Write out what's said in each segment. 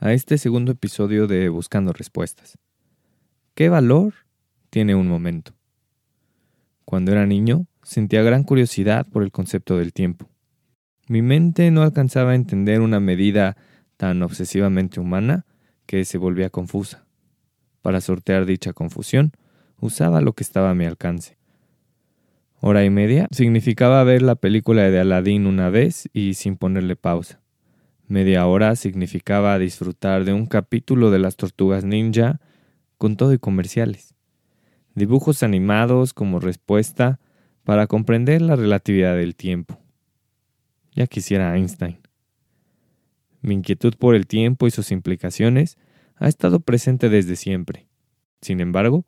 a este segundo episodio de Buscando Respuestas. ¿Qué valor tiene un momento? Cuando era niño, sentía gran curiosidad por el concepto del tiempo. Mi mente no alcanzaba a entender una medida tan obsesivamente humana que se volvía confusa. Para sortear dicha confusión, usaba lo que estaba a mi alcance. Hora y media significaba ver la película de Aladdin una vez y sin ponerle pausa. Media hora significaba disfrutar de un capítulo de las tortugas ninja con todo y comerciales. Dibujos animados como respuesta para comprender la relatividad del tiempo. Ya quisiera Einstein. Mi inquietud por el tiempo y sus implicaciones ha estado presente desde siempre. Sin embargo,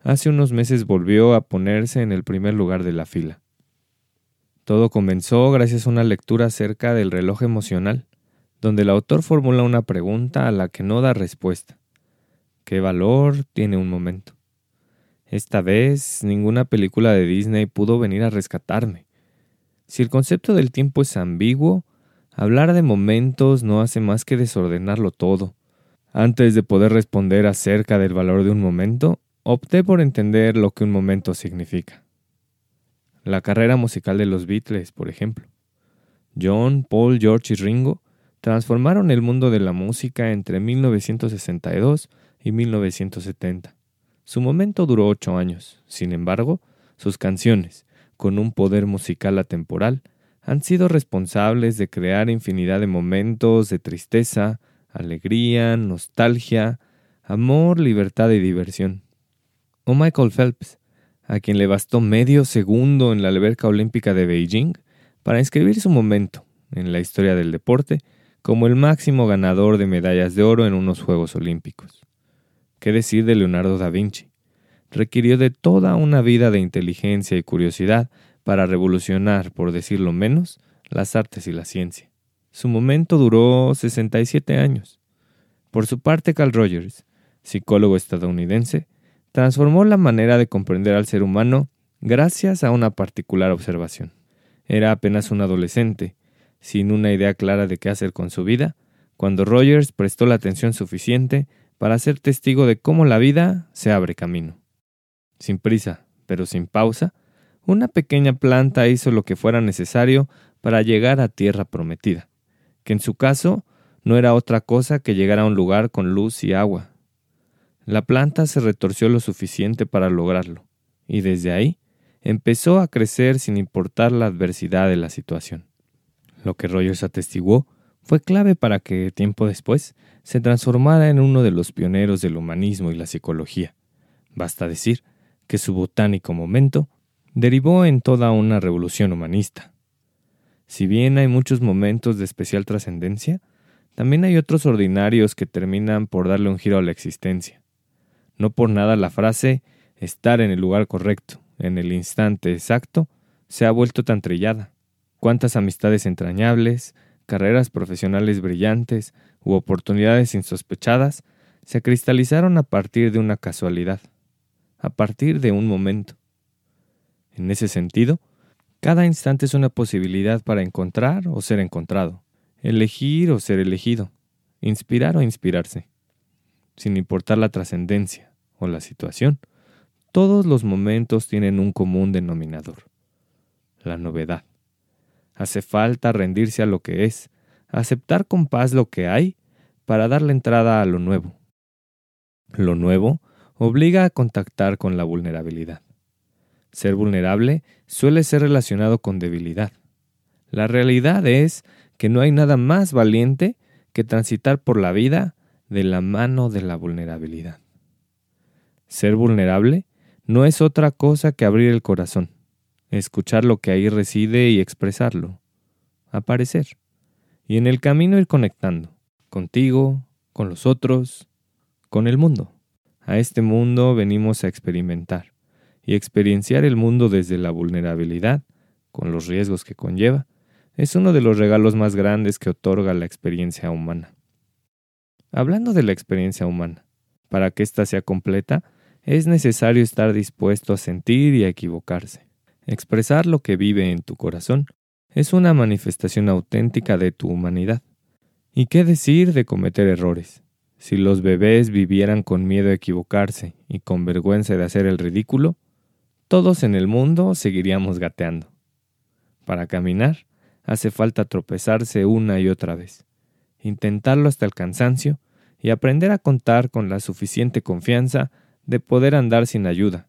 hace unos meses volvió a ponerse en el primer lugar de la fila. Todo comenzó gracias a una lectura acerca del reloj emocional donde el autor formula una pregunta a la que no da respuesta. ¿Qué valor tiene un momento? Esta vez ninguna película de Disney pudo venir a rescatarme. Si el concepto del tiempo es ambiguo, hablar de momentos no hace más que desordenarlo todo. Antes de poder responder acerca del valor de un momento, opté por entender lo que un momento significa. La carrera musical de los Beatles, por ejemplo. John, Paul, George y Ringo transformaron el mundo de la música entre 1962 y 1970. Su momento duró ocho años. Sin embargo, sus canciones, con un poder musical atemporal, han sido responsables de crear infinidad de momentos de tristeza, alegría, nostalgia, amor, libertad y diversión. O Michael Phelps, a quien le bastó medio segundo en la alberca olímpica de Beijing para inscribir su momento en la historia del deporte como el máximo ganador de medallas de oro en unos Juegos Olímpicos. ¿Qué decir de Leonardo da Vinci? Requirió de toda una vida de inteligencia y curiosidad para revolucionar, por decirlo menos, las artes y la ciencia. Su momento duró 67 años. Por su parte, Carl Rogers, psicólogo estadounidense, transformó la manera de comprender al ser humano gracias a una particular observación. Era apenas un adolescente, sin una idea clara de qué hacer con su vida, cuando Rogers prestó la atención suficiente para ser testigo de cómo la vida se abre camino. Sin prisa, pero sin pausa, una pequeña planta hizo lo que fuera necesario para llegar a tierra prometida, que en su caso no era otra cosa que llegar a un lugar con luz y agua. La planta se retorció lo suficiente para lograrlo, y desde ahí empezó a crecer sin importar la adversidad de la situación. Lo que Rogers atestiguó fue clave para que, tiempo después, se transformara en uno de los pioneros del humanismo y la psicología. Basta decir que su botánico momento derivó en toda una revolución humanista. Si bien hay muchos momentos de especial trascendencia, también hay otros ordinarios que terminan por darle un giro a la existencia. No por nada la frase estar en el lugar correcto, en el instante exacto, se ha vuelto tan trillada cuántas amistades entrañables, carreras profesionales brillantes u oportunidades insospechadas se cristalizaron a partir de una casualidad, a partir de un momento. En ese sentido, cada instante es una posibilidad para encontrar o ser encontrado, elegir o ser elegido, inspirar o inspirarse. Sin importar la trascendencia o la situación, todos los momentos tienen un común denominador, la novedad. Hace falta rendirse a lo que es, aceptar con paz lo que hay, para darle entrada a lo nuevo. Lo nuevo obliga a contactar con la vulnerabilidad. Ser vulnerable suele ser relacionado con debilidad. La realidad es que no hay nada más valiente que transitar por la vida de la mano de la vulnerabilidad. Ser vulnerable no es otra cosa que abrir el corazón, escuchar lo que ahí reside y expresarlo, aparecer, y en el camino ir conectando, contigo, con los otros, con el mundo. A este mundo venimos a experimentar, y experienciar el mundo desde la vulnerabilidad, con los riesgos que conlleva, es uno de los regalos más grandes que otorga la experiencia humana. Hablando de la experiencia humana, para que ésta sea completa, es necesario estar dispuesto a sentir y a equivocarse. Expresar lo que vive en tu corazón es una manifestación auténtica de tu humanidad. ¿Y qué decir de cometer errores? Si los bebés vivieran con miedo a equivocarse y con vergüenza de hacer el ridículo, todos en el mundo seguiríamos gateando. Para caminar, hace falta tropezarse una y otra vez, intentarlo hasta el cansancio y aprender a contar con la suficiente confianza de poder andar sin ayuda,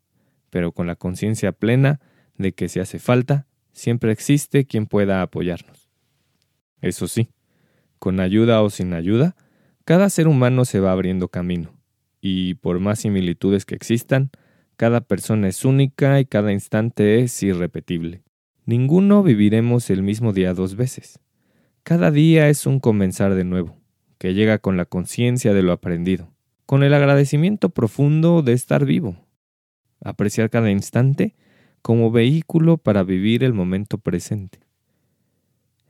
pero con la conciencia plena de que si hace falta, siempre existe quien pueda apoyarnos. Eso sí, con ayuda o sin ayuda, cada ser humano se va abriendo camino, y por más similitudes que existan, cada persona es única y cada instante es irrepetible. Ninguno viviremos el mismo día dos veces. Cada día es un comenzar de nuevo, que llega con la conciencia de lo aprendido, con el agradecimiento profundo de estar vivo. Apreciar cada instante como vehículo para vivir el momento presente.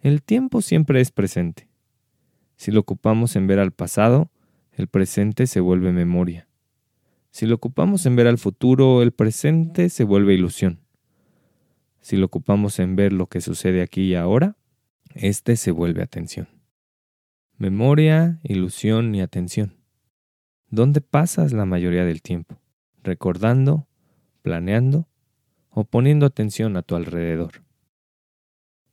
El tiempo siempre es presente. Si lo ocupamos en ver al pasado, el presente se vuelve memoria. Si lo ocupamos en ver al futuro, el presente se vuelve ilusión. Si lo ocupamos en ver lo que sucede aquí y ahora, este se vuelve atención. Memoria, ilusión y atención. ¿Dónde pasas la mayoría del tiempo? ¿Recordando, planeando o poniendo atención a tu alrededor?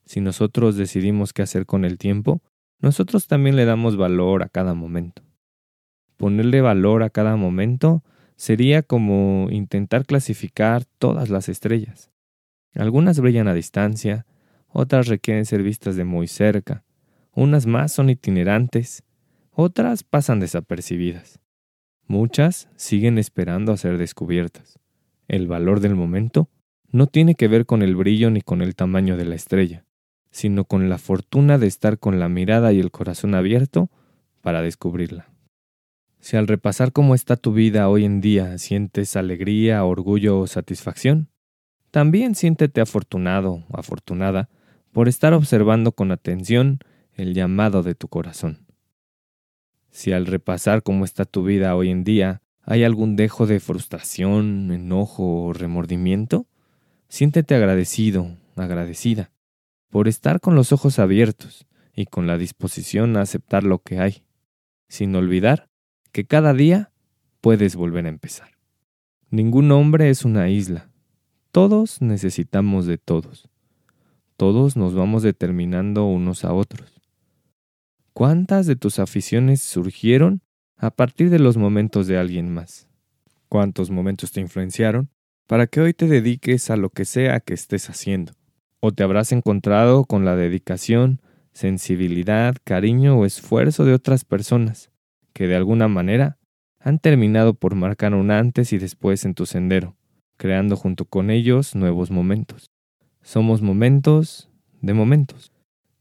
Si nosotros decidimos qué hacer con el tiempo, nosotros también le damos valor a cada momento. Ponerle valor a cada momento sería como intentar clasificar todas las estrellas. Algunas brillan a distancia, otras requieren ser vistas de muy cerca, unas más son itinerantes, otras pasan desapercibidas. Muchas siguen esperando a ser descubiertas. El valor del momento no tiene que ver con el brillo ni con el tamaño de la estrella, sino con la fortuna de estar con la mirada y el corazón abierto para descubrirla. Si al repasar cómo está tu vida hoy en día sientes alegría, orgullo o satisfacción, también siéntete afortunado afortunada por estar observando con atención el llamado de tu corazón. Si al repasar cómo está tu vida hoy en día hay algún dejo de frustración, enojo o remordimiento, siéntete agradecido, agradecida, por estar con los ojos abiertos y con la disposición a aceptar lo que hay, sin olvidar que cada día puedes volver a empezar. Ningún hombre es una isla, todos necesitamos de todos. Todos nos vamos determinando unos a otros. ¿Cuántas de tus aficiones surgieron a partir de los momentos de alguien más? ¿Cuántos momentos te influenciaron para que hoy te dediques a lo que sea que estés haciendo? ¿O te habrás encontrado con la dedicación, sensibilidad, cariño o esfuerzo de otras personas que de alguna manera han terminado por marcar un antes y después en tu sendero? creando junto con ellos nuevos momentos. Somos momentos de momentos.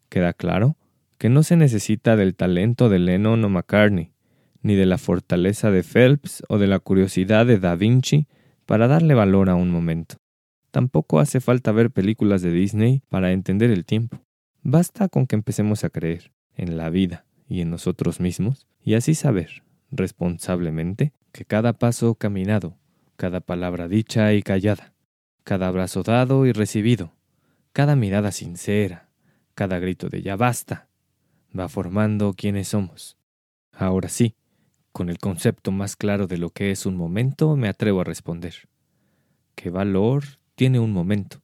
Queda claro que no se necesita del talento de Lennon o McCartney, ni de la fortaleza de Phelps o de la curiosidad de Da Vinci para darle valor a un momento. Tampoco hace falta ver películas de Disney para entender el tiempo. Basta con que empecemos a creer en la vida y en nosotros mismos y así saber, responsablemente, que cada paso caminado cada palabra dicha y callada, cada abrazo dado y recibido, cada mirada sincera, cada grito de ya basta, va formando quienes somos. Ahora sí, con el concepto más claro de lo que es un momento, me atrevo a responder. ¿Qué valor tiene un momento?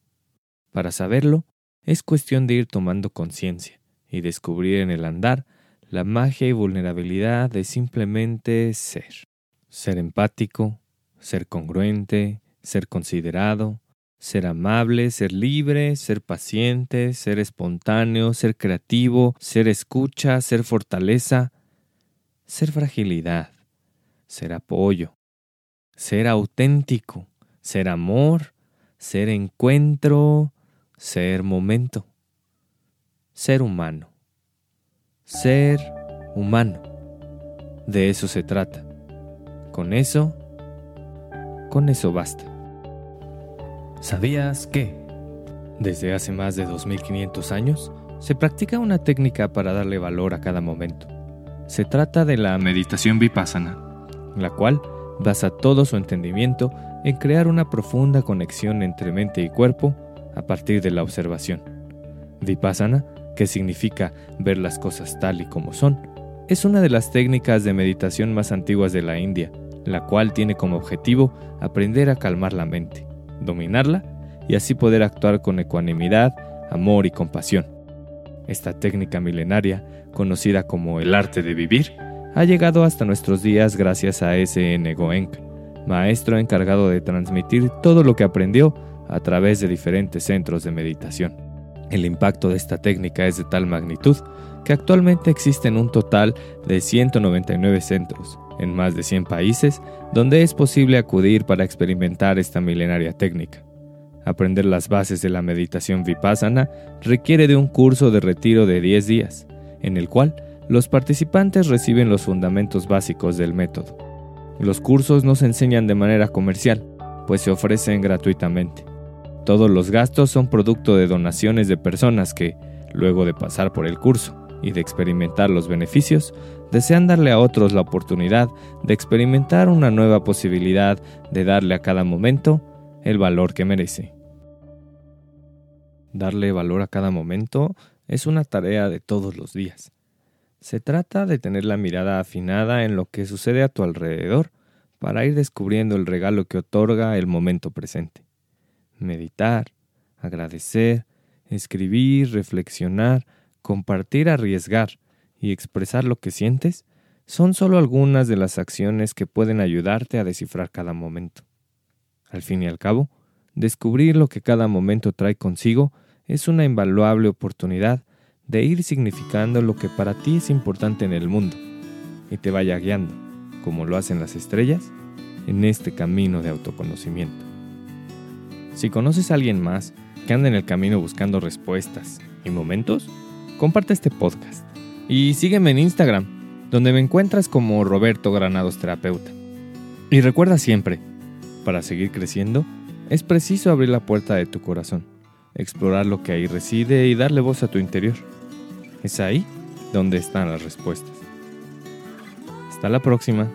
Para saberlo, es cuestión de ir tomando conciencia y descubrir en el andar la magia y vulnerabilidad de simplemente ser. Ser empático, ser congruente, ser considerado, ser amable, ser libre, ser paciente, ser espontáneo, ser creativo, ser escucha, ser fortaleza, ser fragilidad, ser apoyo, ser auténtico, ser amor, ser encuentro, ser momento, ser humano, ser humano. De eso se trata. Con eso, con eso basta. ¿Sabías que? Desde hace más de 2500 años, se practica una técnica para darle valor a cada momento. Se trata de la meditación vipassana, la cual basa todo su entendimiento en crear una profunda conexión entre mente y cuerpo a partir de la observación. Vipassana, que significa ver las cosas tal y como son, es una de las técnicas de meditación más antiguas de la India, la cual tiene como objetivo aprender a calmar la mente, dominarla y así poder actuar con ecuanimidad, amor y compasión. Esta técnica milenaria, conocida como el arte de vivir, ha llegado hasta nuestros días gracias a S.N. Goenka, maestro encargado de transmitir todo lo que aprendió a través de diferentes centros de meditación. El impacto de esta técnica es de tal magnitud que actualmente existen un total de 199 centros en más de 100 países donde es posible acudir para experimentar esta milenaria técnica. Aprender las bases de la meditación vipassana requiere de un curso de retiro de 10 días, en el cual los participantes reciben los fundamentos básicos del método. Los cursos no se enseñan de manera comercial, pues se ofrecen gratuitamente. Todos los gastos son producto de donaciones de personas que, luego de pasar por el curso y de experimentar los beneficios, desean darle a otros la oportunidad de experimentar una nueva posibilidad de darle a cada momento el valor que merece. Darle valor a cada momento es una tarea de todos los días. Se trata de tener la mirada afinada en lo que sucede a tu alrededor para ir descubriendo el regalo que otorga el momento presente. Meditar, agradecer, escribir, reflexionar, compartir, arriesgar y expresar lo que sientes son solo algunas de las acciones que pueden ayudarte a descifrar cada momento. Al fin y al cabo, descubrir lo que cada momento trae consigo es una invaluable oportunidad de ir significando lo que para ti es importante en el mundo y te vaya guiando, como lo hacen las estrellas, en este camino de autoconocimiento. Si conoces a alguien más que anda en el camino buscando respuestas y momentos, comparte este podcast y sígueme en Instagram, donde me encuentras como Roberto Granados Terapeuta. Y recuerda siempre, para seguir creciendo, es preciso abrir la puerta de tu corazón, explorar lo que ahí reside y darle voz a tu interior. Es ahí donde están las respuestas. Hasta la próxima.